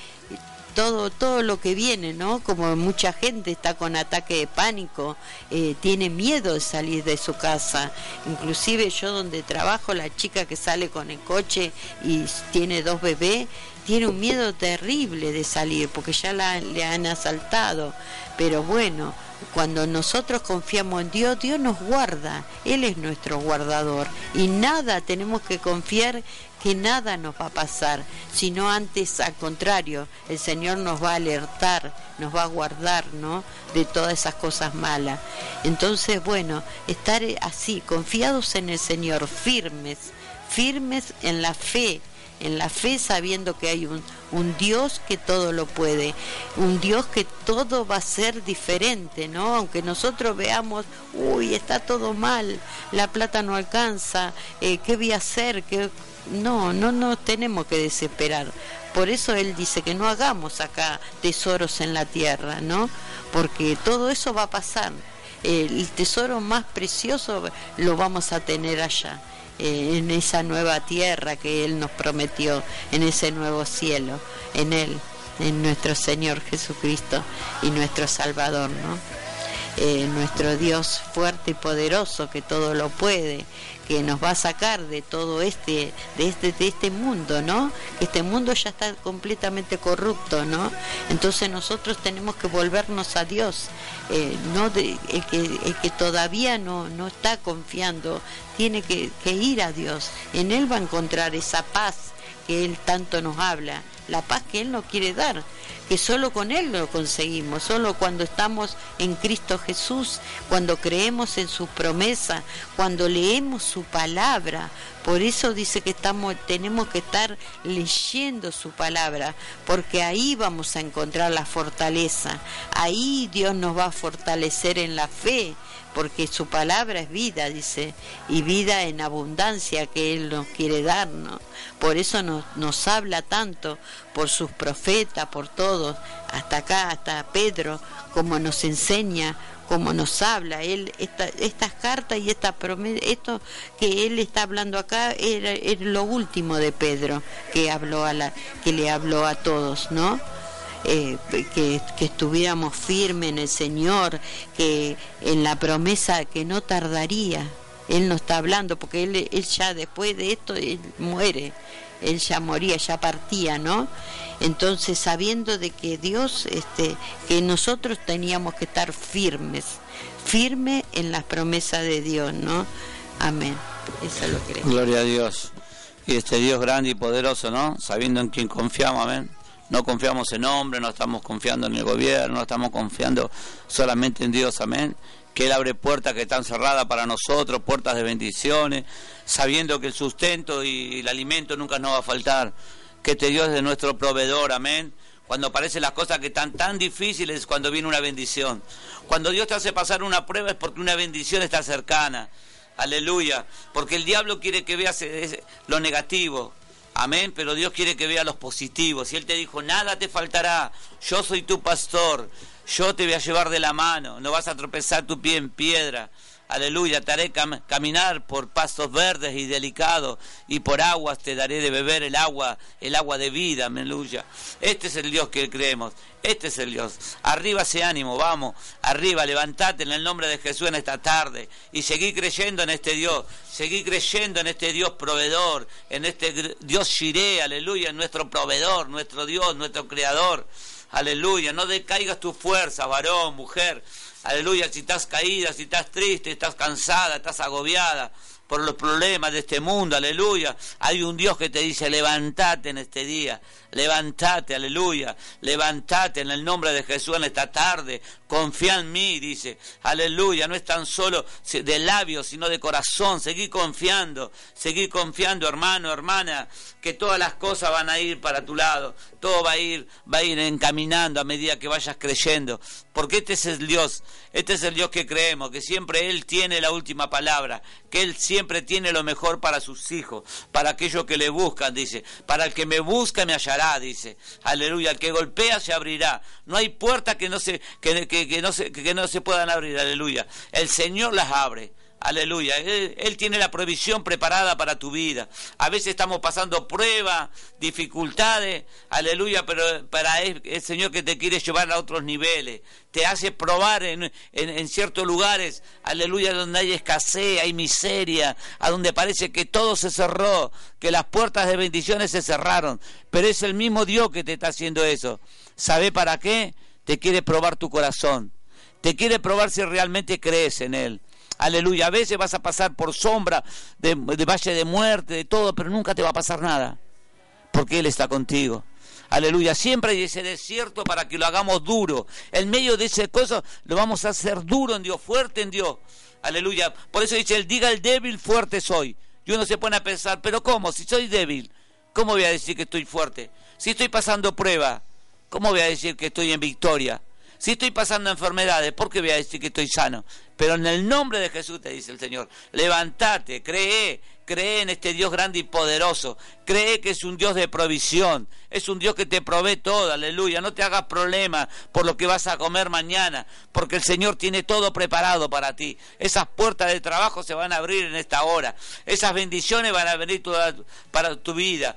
todo, todo lo que viene, ¿no? Como mucha gente está con ataque de pánico, eh, tiene miedo de salir de su casa. Inclusive yo donde trabajo, la chica que sale con el coche y tiene dos bebés, tiene un miedo terrible de salir porque ya la, le han asaltado. Pero bueno, cuando nosotros confiamos en Dios, Dios nos guarda, Él es nuestro guardador y nada tenemos que confiar que nada nos va a pasar, sino antes al contrario, el Señor nos va a alertar, nos va a guardar, ¿no? De todas esas cosas malas. Entonces, bueno, estar así, confiados en el Señor, firmes, firmes en la fe, en la fe sabiendo que hay un, Dios que todo lo puede, un Dios que todo va a ser diferente, ¿no? Aunque nosotros veamos, uy, está todo mal, la plata no alcanza, eh, ¿qué voy a hacer? ¿Qué, no, no no tenemos que desesperar. Por eso él dice que no hagamos acá tesoros en la tierra, ¿no? Porque todo eso va a pasar. El tesoro más precioso lo vamos a tener allá, eh, en esa nueva tierra que él nos prometió, en ese nuevo cielo, en él, en nuestro Señor Jesucristo y nuestro Salvador, ¿no? Eh, nuestro Dios fuerte y poderoso que todo lo puede, que nos va a sacar de todo este, de este, de este mundo, ¿no? Este mundo ya está completamente corrupto, ¿no? Entonces nosotros tenemos que volvernos a Dios, eh, no de, el, que, el que todavía no, no está confiando, tiene que, que ir a Dios, en Él va a encontrar esa paz que Él tanto nos habla, la paz que Él nos quiere dar que solo con Él lo conseguimos, solo cuando estamos en Cristo Jesús, cuando creemos en su promesa, cuando leemos su palabra. Por eso dice que estamos, tenemos que estar leyendo su palabra, porque ahí vamos a encontrar la fortaleza, ahí Dios nos va a fortalecer en la fe, porque su palabra es vida, dice, y vida en abundancia que Él nos quiere darnos. Por eso nos, habla tanto, por sus profetas, por todos, hasta acá, hasta Pedro, como nos enseña como nos habla él esta, estas cartas y esta esto que él está hablando acá era, lo último de Pedro que habló a la que le habló a todos no eh, que, que, estuviéramos firmes en el Señor, que en la promesa que no tardaría. Él no está hablando porque él, ya después de esto él muere, él ya moría, ya partía, ¿no? Entonces, sabiendo de que Dios, este, que nosotros teníamos que estar firmes, firmes en las promesas de Dios, ¿no? Amén. Lo. Gloria a Dios. Y este Dios grande y poderoso, ¿no? Sabiendo en quién confiamos, amén. No confiamos en hombre, no estamos confiando en el gobierno, no estamos confiando solamente en Dios, amén. Que Él abre puertas que están cerradas para nosotros, puertas de bendiciones, sabiendo que el sustento y el alimento nunca nos va a faltar que este Dios es nuestro proveedor, amén. Cuando parecen las cosas que están tan difíciles, cuando viene una bendición. Cuando Dios te hace pasar una prueba es porque una bendición está cercana. Aleluya. Porque el diablo quiere que veas lo negativo. Amén. Pero Dios quiere que veas los positivos. Y Él te dijo, nada te faltará. Yo soy tu pastor. Yo te voy a llevar de la mano. No vas a tropezar tu pie en piedra. Aleluya, te haré caminar por pastos verdes y delicados y por aguas te daré de beber el agua, el agua de vida, aleluya. Este es el Dios que creemos, este es el Dios. Arriba ese ánimo, vamos, arriba, levantate en el nombre de Jesús en esta tarde y seguí creyendo en este Dios, seguí creyendo en este Dios proveedor, en este Dios Shiré, aleluya, nuestro proveedor, nuestro Dios, nuestro creador. Aleluya, no decaigas tu fuerza, varón, mujer. Aleluya, si estás caída, si estás triste, estás cansada, estás agobiada por los problemas de este mundo, aleluya. Hay un Dios que te dice, levántate en este día, levántate, aleluya, levántate en el nombre de Jesús en esta tarde, confía en mí, dice, aleluya, no es tan solo de labios, sino de corazón, seguí confiando, seguí confiando, hermano, hermana, que todas las cosas van a ir para tu lado, todo va a ir, va a ir encaminando a medida que vayas creyendo, porque este es el Dios, este es el Dios que creemos, que siempre Él tiene la última palabra, que Él siempre tiene lo mejor para sus hijos, para aquellos que le buscan, dice, para el que me busca me hallará dice. Aleluya, el que golpea se abrirá. No hay puertas que no se, que, que, no se, que no se puedan abrir, aleluya. El Señor las abre. Aleluya. Él, tiene la provisión preparada para tu vida. A veces estamos pasando pruebas, dificultades. Aleluya. Pero para el, Señor que te quiere llevar a otros niveles. Te hace probar en, en, ciertos lugares. Aleluya. Donde hay escasez, hay miseria. A donde parece que todo se cerró. Que las puertas de bendiciones se cerraron. Pero es el mismo Dios que te está haciendo eso. ¿Sabe para qué? Te quiere probar tu corazón. Te quiere probar si realmente crees en Él. Aleluya. A veces vas a pasar por sombra de, valle de muerte, de todo, pero nunca te va a pasar nada. Porque Él está contigo. Aleluya. Siempre hay ese desierto para que lo hagamos duro. En medio de ese cosa lo vamos a hacer duro en Dios, fuerte en Dios. Aleluya. Por eso dice, él diga el débil, fuerte soy. Y uno se pone a pensar, pero ¿cómo? Si soy débil, ¿cómo voy a decir que estoy fuerte? Si estoy pasando prueba, ¿cómo voy a decir que estoy en victoria? Si estoy pasando enfermedades, ¿por qué voy a decir que estoy sano? Pero en el nombre de Jesús te dice el Señor, levántate, cree, cree en este Dios grande y poderoso, cree que es un Dios de provisión, es un Dios que te provee todo, aleluya, no te hagas problema por lo que vas a comer mañana, porque el Señor tiene todo preparado para ti. Esas puertas de trabajo se van a abrir en esta hora, esas bendiciones van a venir para tu vida.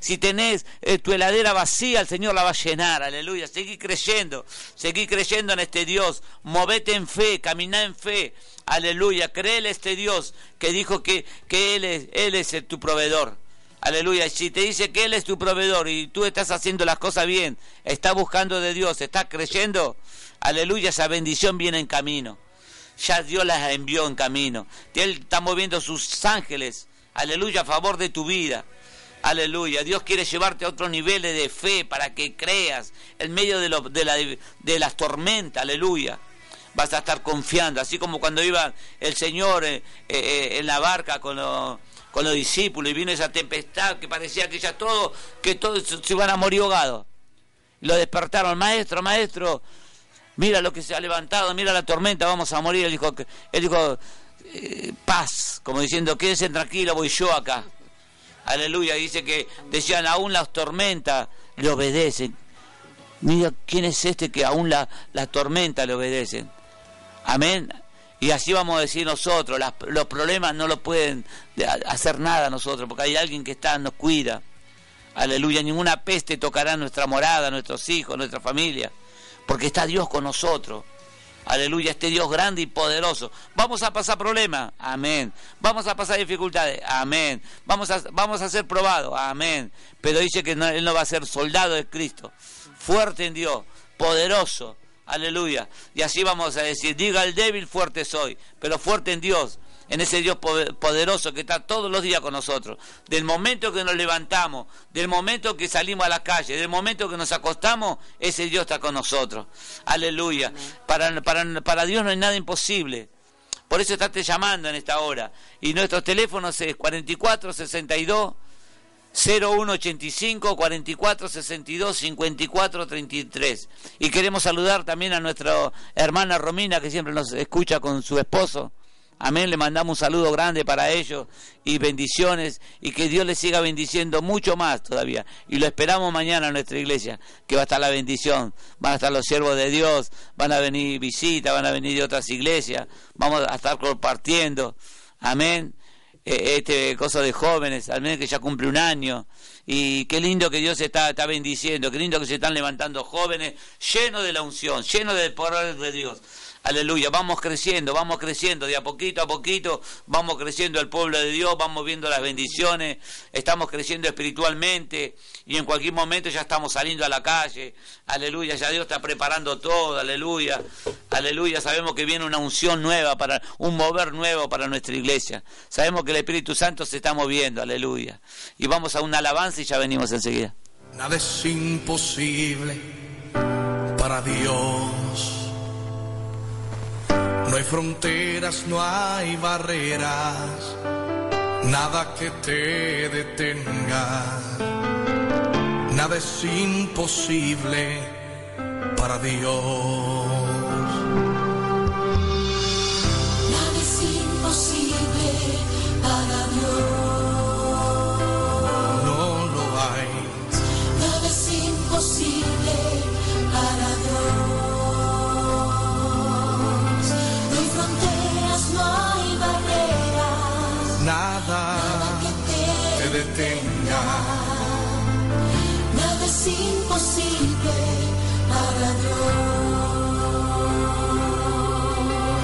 si tenés eh, tu heladera vacía, el Señor la va a llenar, aleluya, seguí creyendo, seguí creyendo en este Dios, movete en fe, camina en fe. Aleluya, créele a este Dios que dijo que, que Él es, Él es tu proveedor. Aleluya, si te dice que Él es tu proveedor y tú estás haciendo las cosas bien, estás buscando de Dios, estás creyendo, aleluya, esa bendición viene en camino. Ya Dios las envió en camino. Él está moviendo sus ángeles, aleluya, a favor de tu vida. Aleluya, Dios quiere llevarte a otros niveles de fe para que creas en medio de, de, la, de las tormentas, aleluya vas a estar confiando, así como cuando iba el Señor eh, eh, eh, en la barca con, los discípulos y vino esa tempestad que parecía que ya todo, que todos se iban a morir ahogados. Lo despertaron, maestro, maestro, mira lo que se ha levantado, mira la tormenta, vamos a morir. Él dijo, él dijo paz, como diciendo, quédense tranquilo, voy yo acá. Aleluya, dice que decían, aún las tormentas le obedecen. Mira, ¿quién es este que aún la, la tormenta le obedecen? Amén. Y así vamos a decir nosotros, los problemas no lo pueden hacer nada nosotros, porque hay alguien que está, nos cuida. Aleluya, ninguna peste tocará nuestra morada, nuestros hijos, nuestra familia, porque está Dios con nosotros. Aleluya, este Dios grande y poderoso. Vamos a pasar problemas, amén. Vamos a pasar dificultades, amén. Vamos a, vamos a ser probados, amén. Pero dice que Él no va a ser soldado de Cristo, fuerte en Dios, poderoso, aleluya. Y así vamos a decir, diga el débil, fuerte soy, pero fuerte en Dios, en ese Dios poderoso que está todos los días con nosotros. Del momento que nos levantamos, del momento que salimos a la calle, del momento que nos acostamos, ese Dios está con nosotros. Aleluya. Para, para, para Dios no hay nada imposible. Por eso estás llamando en esta hora. Y nuestros teléfonos es 4462 0185 44 62 54 33. Y queremos saludar también a nuestra hermana Romina que siempre nos escucha con su esposo. Amén, le mandamos un saludo grande para ellos y bendiciones y que Dios les siga bendiciendo mucho más todavía. Y lo esperamos mañana en nuestra iglesia, que va a estar la bendición. Van a estar los siervos de Dios, van a venir visitas, van a venir de otras iglesias, vamos a estar compartiendo. Amén. E, este cosa de jóvenes, al menos que ya cumple un año. Y qué lindo que Dios está, está bendiciendo, qué lindo que se están levantando jóvenes llenos de la unción, llenos del poder de Dios. Aleluya, vamos creciendo, vamos creciendo, de a poquito a poquito vamos creciendo el pueblo de Dios, vamos viendo las bendiciones, estamos creciendo espiritualmente y en cualquier momento ya estamos saliendo a la calle. Aleluya, ya Dios está preparando todo, aleluya. Aleluya, sabemos que viene una unción nueva para un mover nuevo para nuestra iglesia. Sabemos que el Espíritu Santo se está moviendo, aleluya. Y vamos a una alabanza y ya venimos enseguida. Nada es imposible para Dios. No hay fronteras, no hay barreras, nada que te detenga. Nada es imposible para Dios. Imposible para Dios.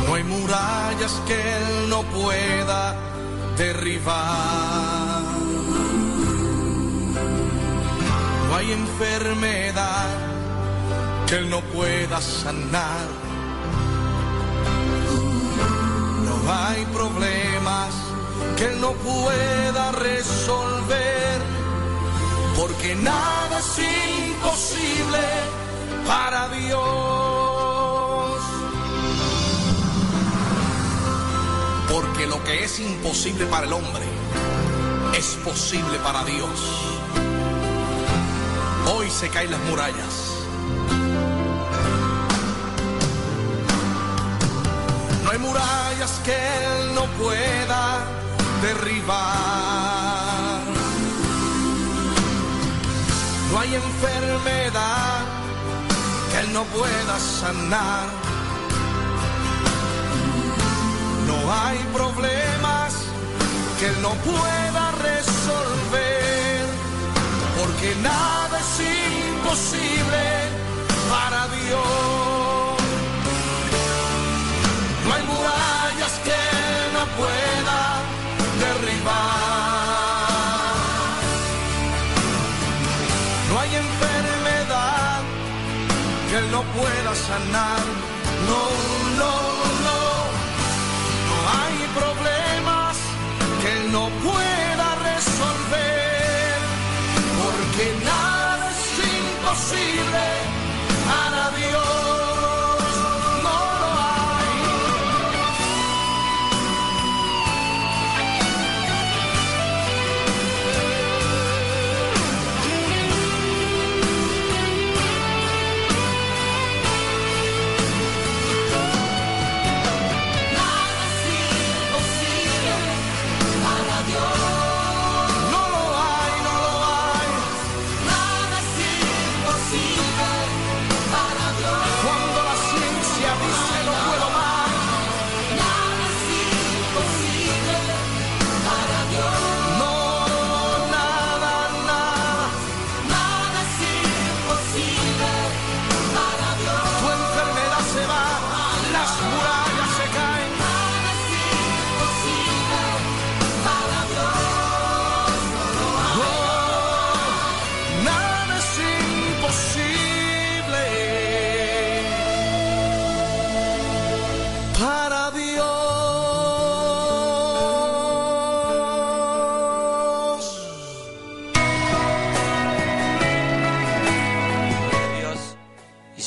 No hay murallas que Él no pueda derribar. No hay enfermedad que Él no pueda sanar. No hay problemas que Él no pueda resolver, porque nada es imposible para Dios. Porque lo que es imposible para el hombre es posible para Dios. Hoy se caen las murallas. No hay murallas que Él no pueda derribar. No hay enfermedad que Él no pueda sanar. No hay problemas que Él no pueda resolver. Porque nada es imposible para Dios. Pueda sanar. No, no, no. No hay problemas que Él no pueda resolver. Porque nada es imposible para Dios.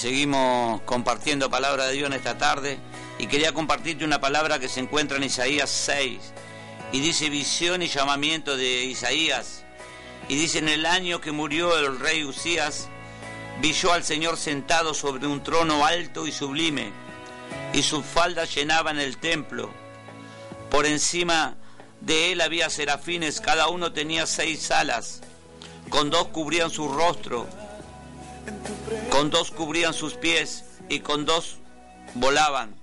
Seguimos compartiendo palabra de Dios en esta tarde. Y quería compartirte una palabra que se encuentra en Isaías 6 y dice visión y llamamiento de Isaías y dice en el año que murió el rey Usías vi yo al Señor sentado sobre un trono alto y sublime y sus faldas llenaban el templo. Por encima de él había serafines cada uno tenía seis alas con dos cubrían su rostro con dos cubrían sus pies y con dos volaban.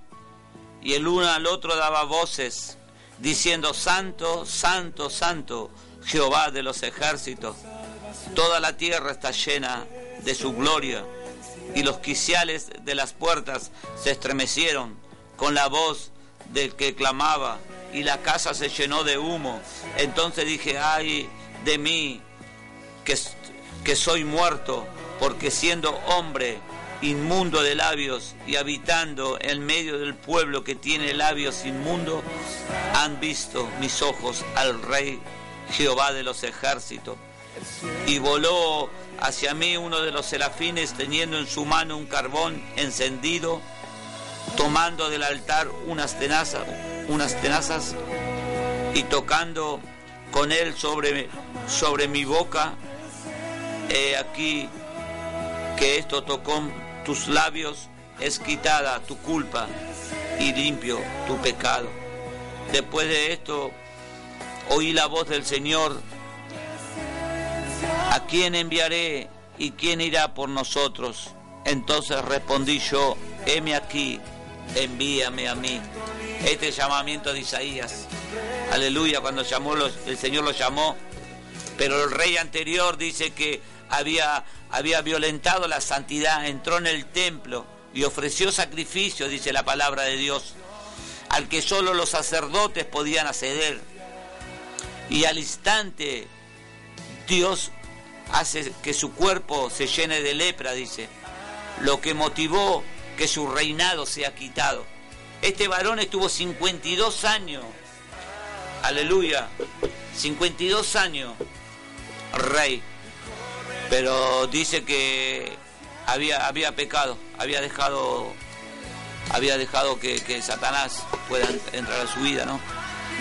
Y el uno al otro daba voces, diciendo, Santo, Santo, Santo, Jehová de los ejércitos. Toda la tierra está llena de su gloria. Y los quiciales de las puertas se estremecieron con la voz del que clamaba, y la casa se llenó de humo. Entonces dije, ay de mí, que, que soy muerto porque siendo hombre inmundo de labios y habitando en medio del pueblo que tiene labios inmundos, han visto mis ojos al Rey Jehová de los ejércitos. Y voló hacia mí uno de los serafines teniendo en su mano un carbón encendido, tomando del altar unas tenazas, unas tenazas y tocando con él sobre, sobre mi boca. He aquí que esto tocó tus labios, es quitada tu culpa y limpio tu pecado. Después de esto, oí la voz del Señor, ¿a quién enviaré y quién irá por nosotros? Entonces respondí yo, heme aquí, envíame a mí. Este llamamiento de Isaías, aleluya, cuando llamó el Señor lo llamó, pero el rey anterior dice que había, había violentado la santidad, entró en el templo y ofreció sacrificio, dice la palabra de Dios, al que solo los sacerdotes podían acceder. Y al instante Dios hace que su cuerpo se llene de lepra, dice, lo que motivó que su reinado sea quitado. Este varón estuvo 52 años, aleluya, 52 años, rey pero dice que había, había pecado, había dejado, había dejado que, Satanás pueda entrar a su vida, ¿no?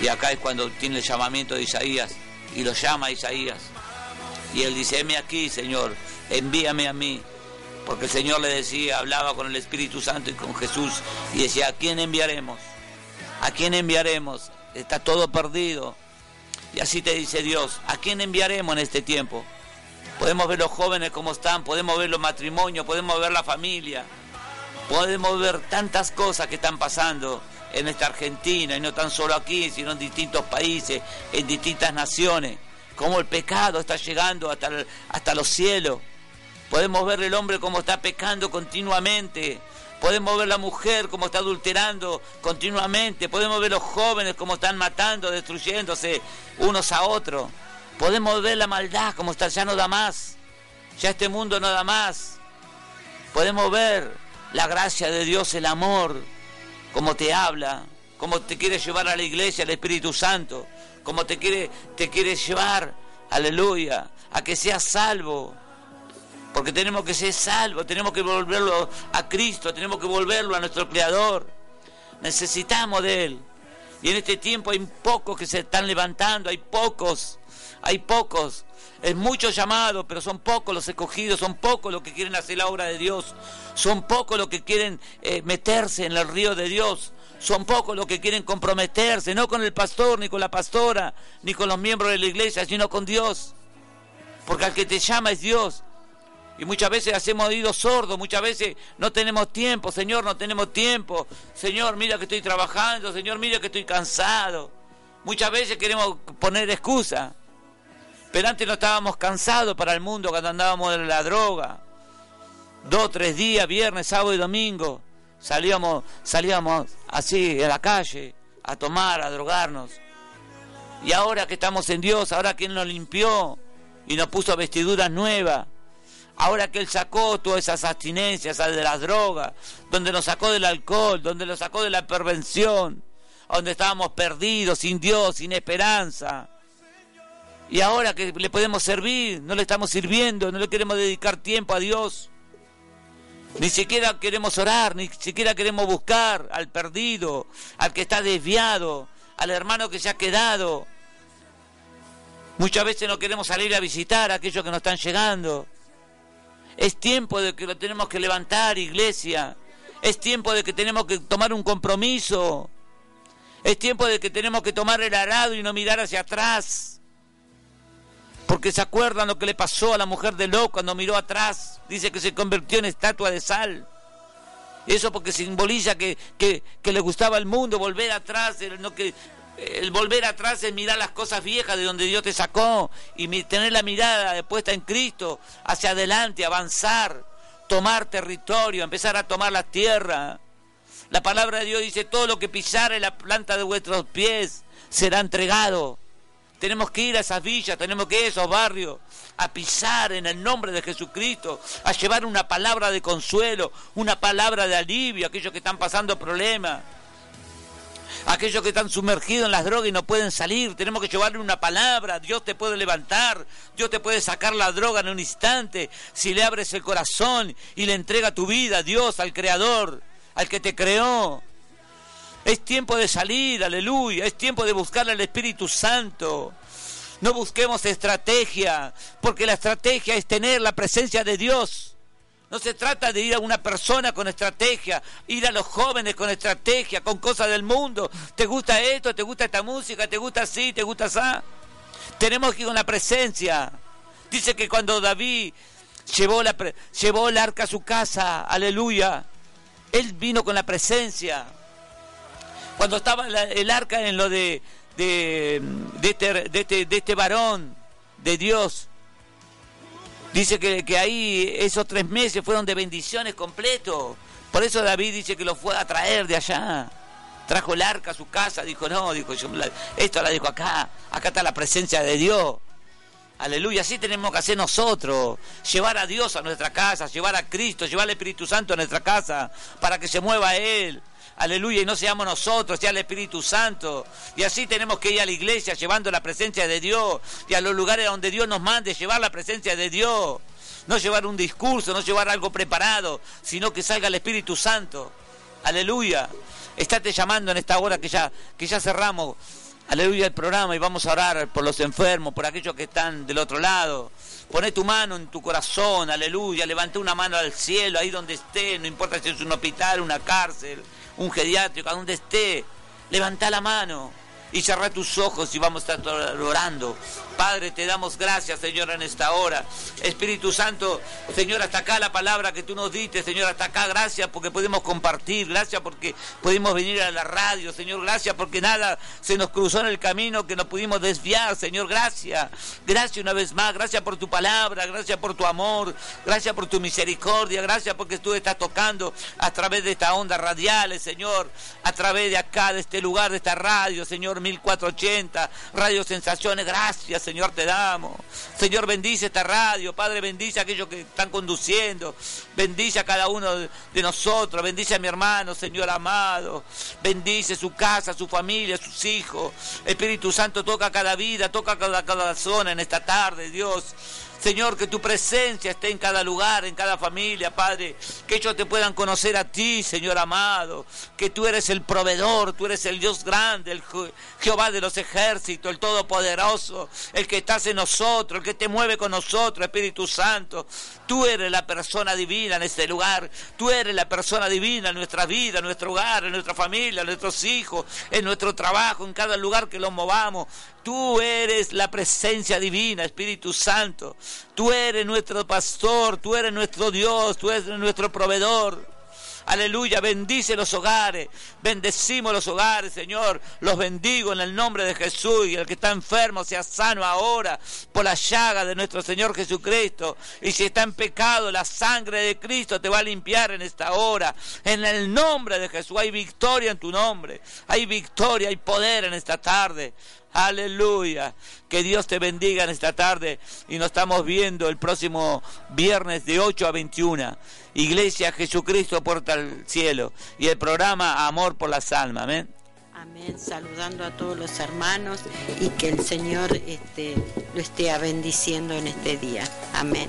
Y acá es cuando tiene el llamamiento de Isaías y lo llama a Isaías. Y él dice, heme aquí, Señor, envíame a mí. Porque el Señor le decía, hablaba con el Espíritu Santo y con Jesús y decía, ¿a quién enviaremos? ¿A quién enviaremos? Está todo perdido. Y así te dice Dios, ¿a quién enviaremos en este tiempo? Podemos ver los jóvenes cómo están, podemos ver los matrimonios, podemos ver la familia, podemos ver tantas cosas que están pasando en esta Argentina, y no tan solo aquí, sino en distintos países, en distintas naciones, cómo el pecado está llegando hasta, hasta los cielos. Podemos ver el hombre como está pecando continuamente. Podemos ver la mujer como está adulterando continuamente. Podemos ver los jóvenes como están matando, destruyéndose unos a otros. Podemos ver la maldad como está, ya no da más. Ya este mundo no da más. Podemos ver la gracia de Dios, el amor, como te habla, como te quiere llevar a la iglesia, el Espíritu Santo, como te quiere, te quiere llevar, aleluya, a que seas salvo. Porque tenemos que ser salvos, tenemos que volverlo a Cristo, tenemos que volverlo a nuestro Creador. Necesitamos de Él. Y en este tiempo hay pocos que se están levantando, hay pocos hay pocos, es mucho llamado, pero son pocos los escogidos, son pocos los que quieren hacer la obra de Dios, son pocos los que quieren eh, meterse en el río de Dios, son pocos los que quieren comprometerse, no con el pastor, ni con la pastora, ni con los miembros de la iglesia, sino con Dios. Porque al que te llama es Dios. Y muchas veces hacemos oídos sordos, muchas veces no tenemos tiempo, Señor, no tenemos tiempo. Señor, mira que estoy trabajando, Señor, mira que estoy cansado. Muchas veces queremos poner excusa. Pero antes no estábamos cansados para el mundo cuando andábamos en la droga. Dos, tres días, viernes, sábado y domingo, salíamos, salíamos así a la calle a tomar, a drogarnos. Y ahora que estamos en Dios, ahora que Él nos limpió y nos puso vestiduras nuevas, ahora que Él sacó todas esas abstinencias de las drogas, donde nos sacó del alcohol, donde nos sacó de la pervención, donde estábamos perdidos, sin Dios, sin esperanza, y ahora que le podemos servir, no le estamos sirviendo, no le queremos dedicar tiempo a Dios. Ni siquiera queremos orar, ni siquiera queremos buscar al perdido, al que está desviado, al hermano que se ha quedado. Muchas veces no queremos salir a visitar a aquellos que nos están llegando. Es tiempo de que lo tenemos que levantar, iglesia. Es tiempo de que tenemos que tomar un compromiso. Es tiempo de que tenemos que tomar el arado y no mirar hacia atrás. Porque se acuerdan lo que le pasó a la mujer de Lot cuando miró atrás. Dice que se convirtió en estatua de sal. Eso porque simboliza que, que, le gustaba el mundo, volver atrás, no que, el volver atrás es mirar las cosas viejas de donde Dios te sacó y tener la mirada puesta en Cristo hacia adelante, avanzar, tomar territorio, empezar a tomar la tierra. La palabra de Dios dice, todo lo que pisare la planta de vuestros pies será entregado. Tenemos que ir a esas villas, tenemos que ir a esos barrios, a pisar en el nombre de Jesucristo, a llevar una palabra de consuelo, una palabra de alivio a aquellos que están pasando problemas aquellos que están sumergidos en las drogas y no pueden salir, tenemos que llevarle una palabra, Dios te puede levantar, Dios te puede sacar la droga en un instante, si le abres el corazón y le entrega tu vida a Dios, al Creador, al que te creó. Es tiempo de salir, aleluya, es tiempo de buscarle al Espíritu Santo. No busquemos estrategia, porque la estrategia es tener la presencia de Dios. No se trata de ir a una persona con estrategia, ir a los jóvenes con estrategia, con cosas del mundo. ¿Te gusta esto? ¿Te gusta esta música? ¿Te gusta así? ¿Te gusta así? Tenemos que ir con la presencia. Dice que cuando David llevó, la, llevó el arca a su casa, aleluya, él vino con la presencia. Cuando estaba el arca en lo de, de, este, de, este, de este varón de Dios, Dice que, que ahí esos tres meses fueron de bendiciones completos. Por eso David dice que lo fue a traer de allá. Trajo el arca a su casa, dijo, no, dijo, esto la dejo acá, acá está la presencia de Dios. Aleluya, así tenemos que hacer nosotros, llevar a Dios a nuestra casa, llevar a Cristo, llevar al Espíritu Santo a nuestra casa, para que se mueva Él aleluya, y no seamos nosotros, sea el Espíritu Santo. Y así tenemos que ir a la iglesia llevando la presencia de Dios y a los lugares donde Dios nos mande llevar la presencia de Dios. No llevar un discurso, no llevar algo preparado, sino que salga el Espíritu Santo. Aleluya. Estate llamando en esta hora que ya, que ya cerramos. Aleluya el programa y vamos a orar por los enfermos, por aquellos que están del otro lado. Poné tu mano en tu corazón, aleluya. Levanta una mano al cielo, ahí donde esté, no importa si es un hospital, una cárcel un geriátrico, a donde esté, levanta la mano y cerra tus ojos y vamos a estar orando. Padre, te damos gracias, Señor, en esta hora. Espíritu Santo, Señor, hasta acá la palabra que tú nos diste, Señor, hasta acá, gracias porque podemos compartir, gracias porque pudimos venir a la radio, Señor, gracias porque nada se nos cruzó en el camino que nos pudimos desviar, Señor, gracias. Gracias una vez más, gracias por tu palabra, gracias por tu amor, gracias por tu misericordia, gracias porque tú estás tocando a través de esta onda radiales, Señor, a través de acá, de este lugar, de esta radio, Señor, 1480, Radio Sensaciones, gracias Señor te damos. Señor bendice esta radio, Padre bendice a aquellos que están conduciendo, bendice a cada uno de nosotros, bendice a mi hermano, Señor amado, bendice su casa, su familia, sus hijos. Espíritu Santo toca cada vida, toca cada, cada zona en esta tarde, Dios. Señor, que tu presencia esté en cada lugar, en cada familia, Padre. Que ellos te puedan conocer a ti, Señor amado. Que tú eres el proveedor, tú eres el Dios grande, el Jehová de los ejércitos, el Todopoderoso, el que estás en nosotros, el que te mueve con nosotros, Espíritu Santo. Tú eres la persona divina en este lugar. Tú eres la persona divina en nuestra vida, en nuestro hogar, en nuestra familia, en nuestros hijos, en nuestro trabajo, en cada lugar que los movamos. Tú eres la presencia divina, Espíritu Santo. Tú eres nuestro pastor, tú eres nuestro Dios, tú eres nuestro proveedor. Aleluya, bendice los hogares, bendecimos los hogares, Señor. Los bendigo en el nombre de Jesús y el que está enfermo sea sano ahora por la llaga de nuestro Señor Jesucristo. Y si está en pecado, la sangre de Cristo te va a limpiar en esta hora. En el nombre de Jesús hay victoria en tu nombre. Hay victoria, hay poder en esta tarde. Aleluya. Que Dios te bendiga en esta tarde y nos estamos viendo el próximo viernes de 8 a 21. Iglesia Jesucristo porta al cielo y el programa Amor por las almas. Amén. Amén, saludando a todos los hermanos y que el Señor este, lo esté bendiciendo en este día. Amén.